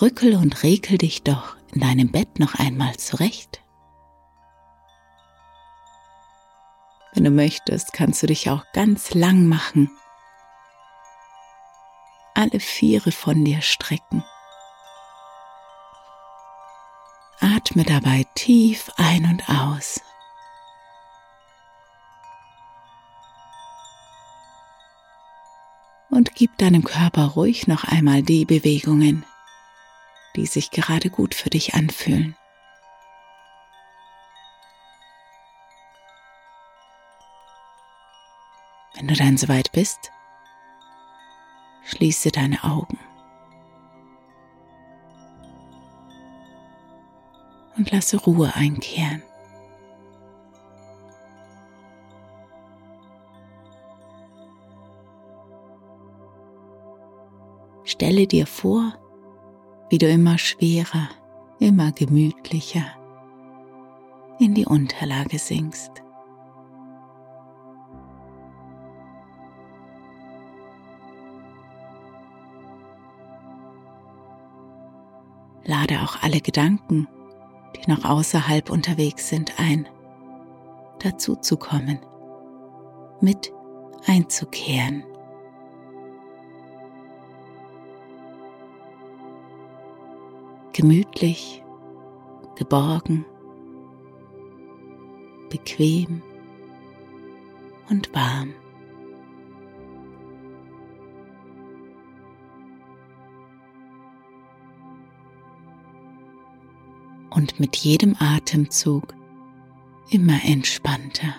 Rückel und rekel dich doch in deinem Bett noch einmal zurecht. Wenn du möchtest, kannst du dich auch ganz lang machen. Alle Viere von dir strecken. Atme dabei tief ein und aus. Und gib deinem Körper ruhig noch einmal die Bewegungen, die sich gerade gut für dich anfühlen. Wenn du dann soweit bist, schließe deine Augen und lasse Ruhe einkehren. Stelle dir vor, wie du immer schwerer, immer gemütlicher in die Unterlage sinkst. Lade auch alle Gedanken, die noch außerhalb unterwegs sind, ein, dazu zu kommen, mit einzukehren. Gemütlich, geborgen, bequem und warm. und mit jedem Atemzug immer entspannter.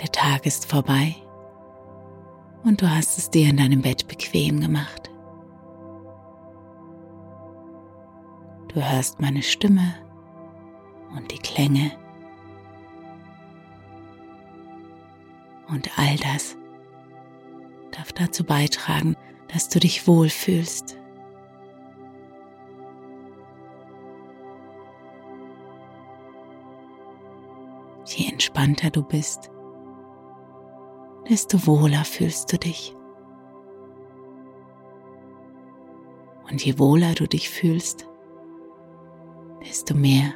Der Tag ist vorbei und du hast es dir in deinem Bett bequem gemacht. Du hörst meine Stimme und die Klänge und all das darf dazu beitragen, dass du dich wohlfühlst. Je entspannter du bist, desto wohler fühlst du dich. Und je wohler du dich fühlst, desto mehr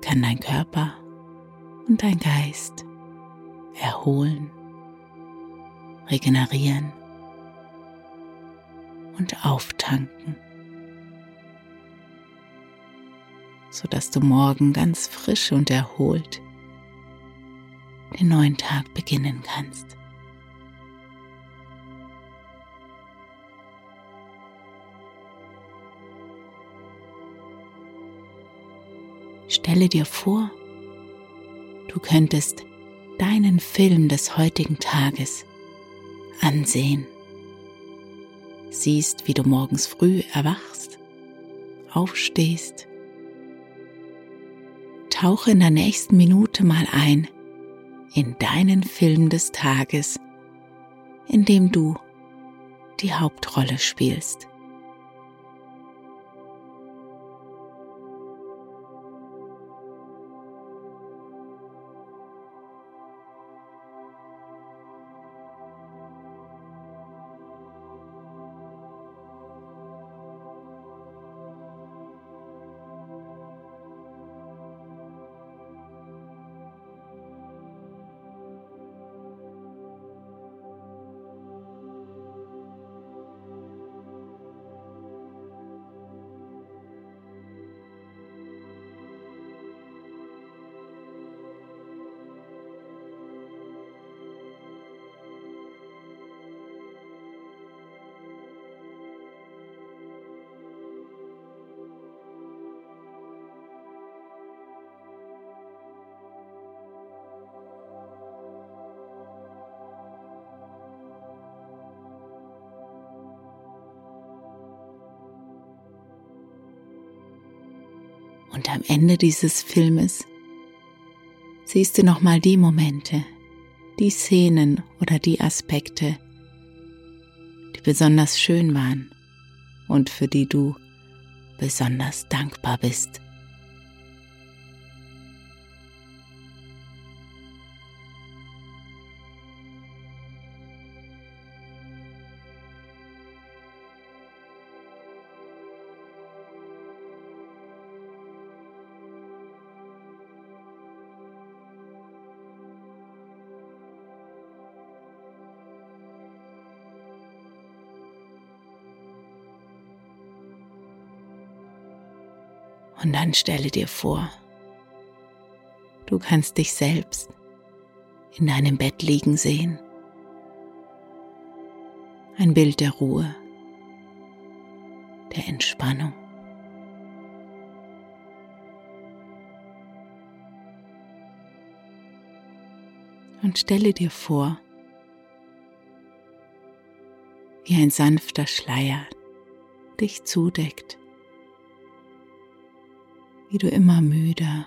kann dein Körper und dein Geist erholen regenerieren und auftanken, sodass du morgen ganz frisch und erholt den neuen Tag beginnen kannst. Stelle dir vor, du könntest deinen Film des heutigen Tages ansehen. Siehst, wie du morgens früh erwachst, aufstehst. Tauche in der nächsten Minute mal ein in deinen Film des Tages, in dem du die Hauptrolle spielst. Und am Ende dieses Filmes siehst du nochmal die Momente, die Szenen oder die Aspekte, die besonders schön waren und für die du besonders dankbar bist. Und dann stelle dir vor, du kannst dich selbst in deinem Bett liegen sehen. Ein Bild der Ruhe, der Entspannung. Und stelle dir vor, wie ein sanfter Schleier dich zudeckt wie du immer müder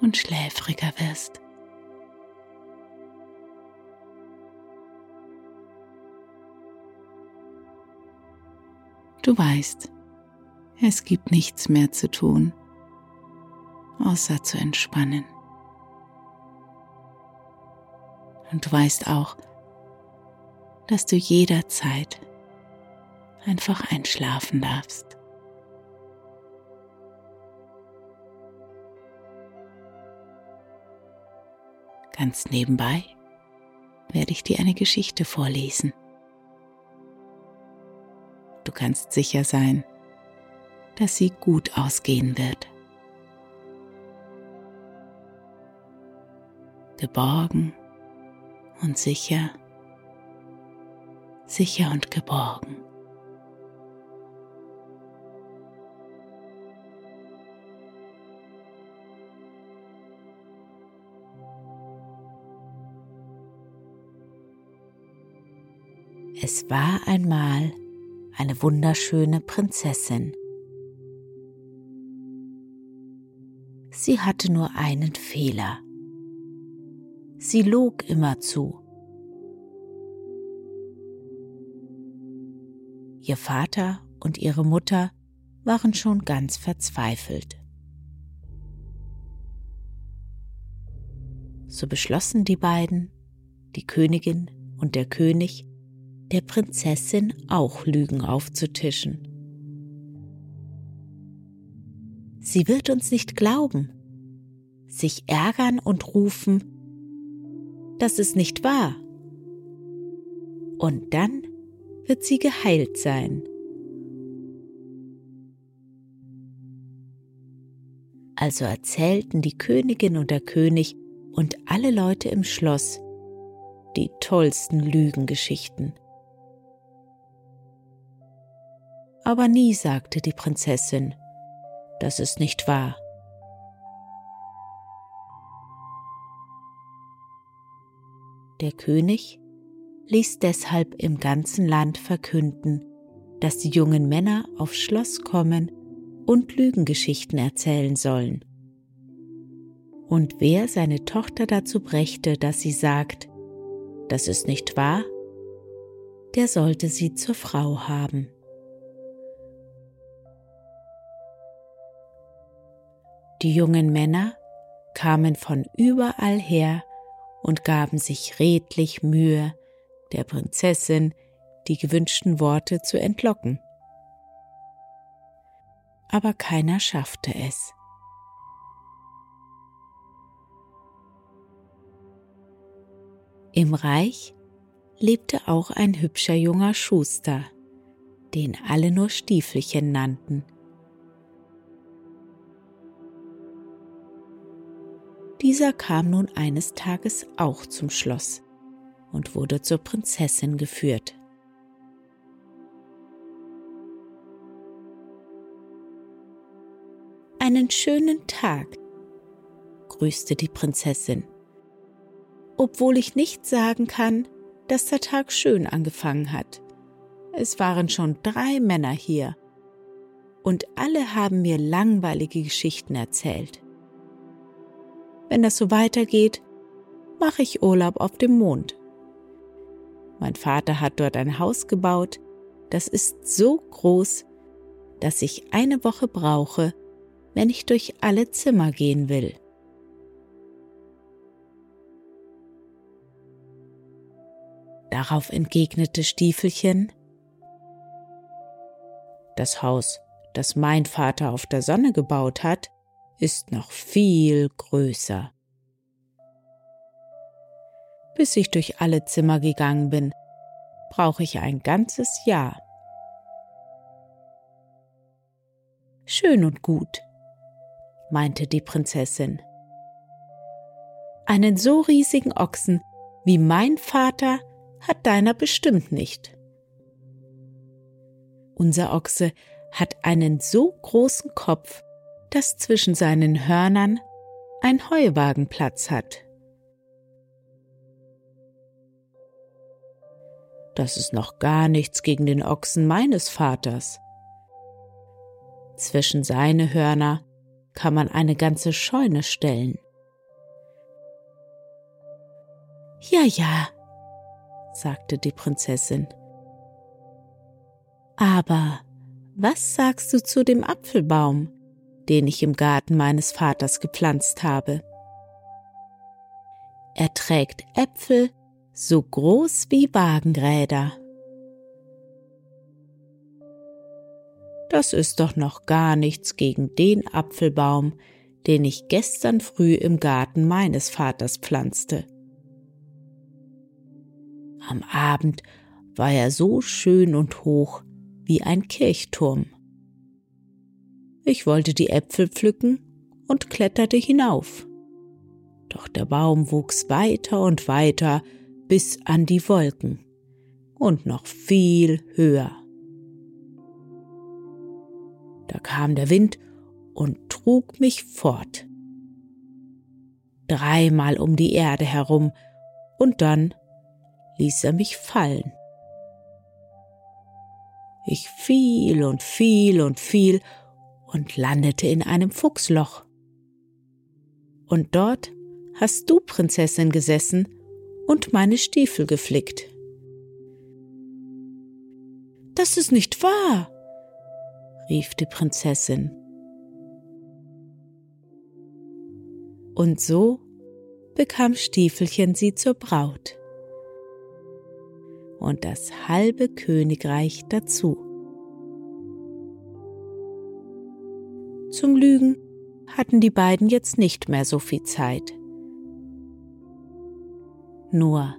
und schläfriger wirst. Du weißt, es gibt nichts mehr zu tun, außer zu entspannen. Und du weißt auch, dass du jederzeit einfach einschlafen darfst. Ganz nebenbei werde ich dir eine Geschichte vorlesen. Du kannst sicher sein, dass sie gut ausgehen wird. Geborgen und sicher, sicher und geborgen. Es war einmal eine wunderschöne Prinzessin. Sie hatte nur einen Fehler. Sie log immerzu. Ihr Vater und ihre Mutter waren schon ganz verzweifelt. So beschlossen die beiden, die Königin und der König, der Prinzessin auch Lügen aufzutischen. Sie wird uns nicht glauben, sich ärgern und rufen, das ist nicht wahr. Und dann wird sie geheilt sein. Also erzählten die Königin und der König und alle Leute im Schloss die tollsten Lügengeschichten. Aber nie sagte die Prinzessin, das ist nicht wahr. Der König ließ deshalb im ganzen Land verkünden, dass die jungen Männer aufs Schloss kommen und Lügengeschichten erzählen sollen. Und wer seine Tochter dazu brächte, dass sie sagt, das ist nicht wahr, der sollte sie zur Frau haben. Die jungen Männer kamen von überall her und gaben sich redlich Mühe, der Prinzessin die gewünschten Worte zu entlocken. Aber keiner schaffte es. Im Reich lebte auch ein hübscher junger Schuster, den alle nur Stiefelchen nannten. Dieser kam nun eines Tages auch zum Schloss und wurde zur Prinzessin geführt. Einen schönen Tag, grüßte die Prinzessin, obwohl ich nicht sagen kann, dass der Tag schön angefangen hat. Es waren schon drei Männer hier. und alle haben mir langweilige Geschichten erzählt. Wenn das so weitergeht, mache ich Urlaub auf dem Mond. Mein Vater hat dort ein Haus gebaut, das ist so groß, dass ich eine Woche brauche, wenn ich durch alle Zimmer gehen will. Darauf entgegnete Stiefelchen, das Haus, das mein Vater auf der Sonne gebaut hat, ist noch viel größer. Bis ich durch alle Zimmer gegangen bin, brauche ich ein ganzes Jahr. Schön und gut, meinte die Prinzessin. Einen so riesigen Ochsen wie mein Vater hat deiner bestimmt nicht. Unser Ochse hat einen so großen Kopf, dass zwischen seinen Hörnern ein Heuwagen Platz hat. Das ist noch gar nichts gegen den Ochsen meines Vaters. Zwischen seine Hörner kann man eine ganze Scheune stellen. Ja, ja, sagte die Prinzessin. Aber was sagst du zu dem Apfelbaum, den ich im Garten meines Vaters gepflanzt habe? Er trägt Äpfel so groß wie Wagenräder. Das ist doch noch gar nichts gegen den Apfelbaum, den ich gestern früh im Garten meines Vaters pflanzte. Am Abend war er so schön und hoch wie ein Kirchturm. Ich wollte die Äpfel pflücken und kletterte hinauf. Doch der Baum wuchs weiter und weiter bis an die Wolken und noch viel höher. Da kam der Wind und trug mich fort. Dreimal um die Erde herum und dann ließ er mich fallen. Ich fiel und fiel und fiel und landete in einem Fuchsloch. Und dort hast du, Prinzessin, gesessen und meine Stiefel geflickt. Das ist nicht wahr, rief die Prinzessin. Und so bekam Stiefelchen sie zur Braut und das halbe Königreich dazu. Zum Lügen hatten die beiden jetzt nicht mehr so viel Zeit. Nur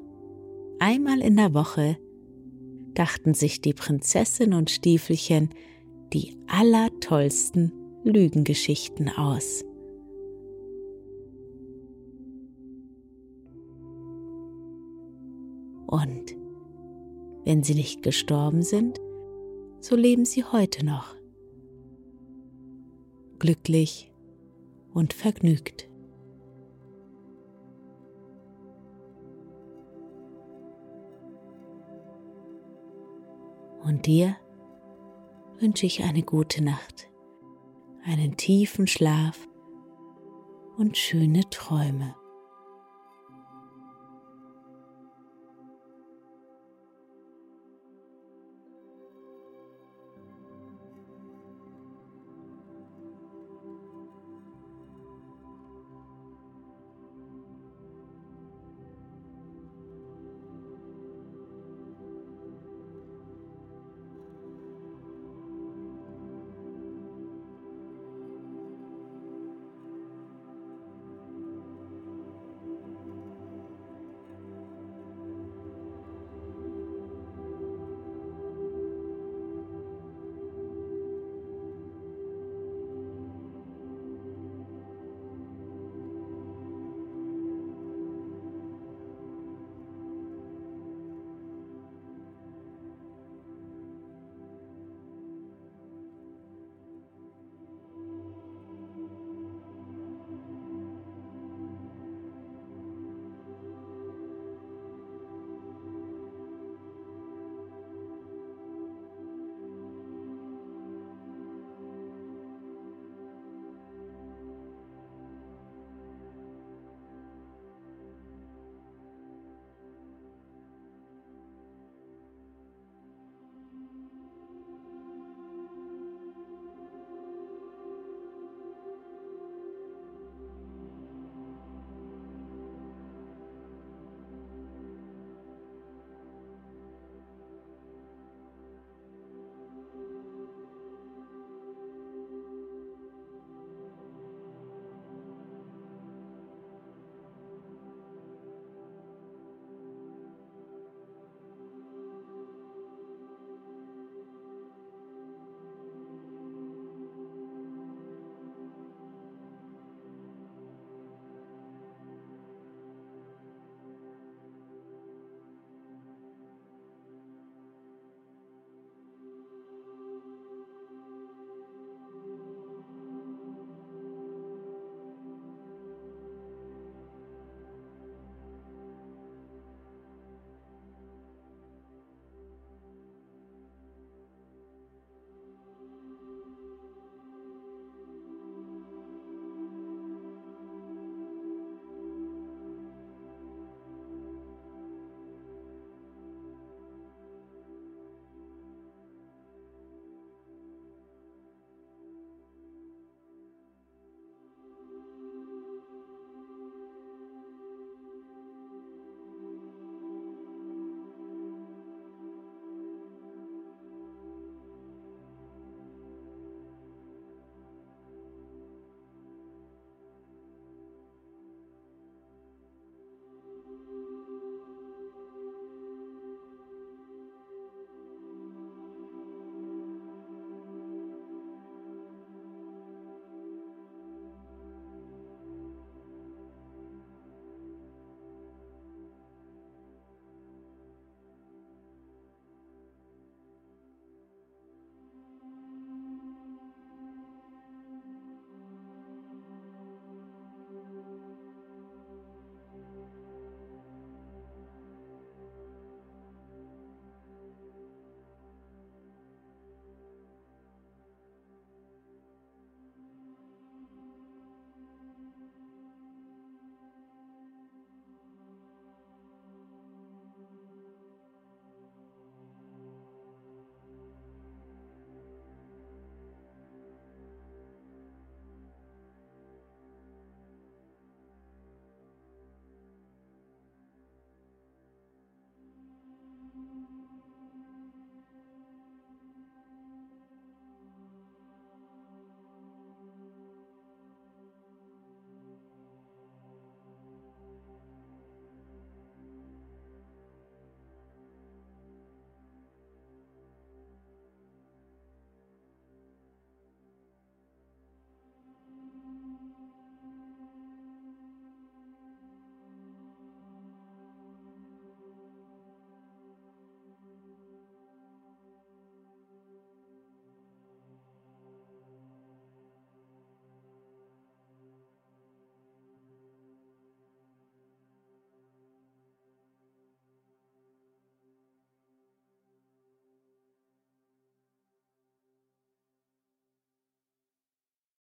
einmal in der Woche dachten sich die Prinzessin und Stiefelchen die allertollsten Lügengeschichten aus. Und wenn sie nicht gestorben sind, so leben sie heute noch. Glücklich und vergnügt. Und dir wünsche ich eine gute Nacht, einen tiefen Schlaf und schöne Träume.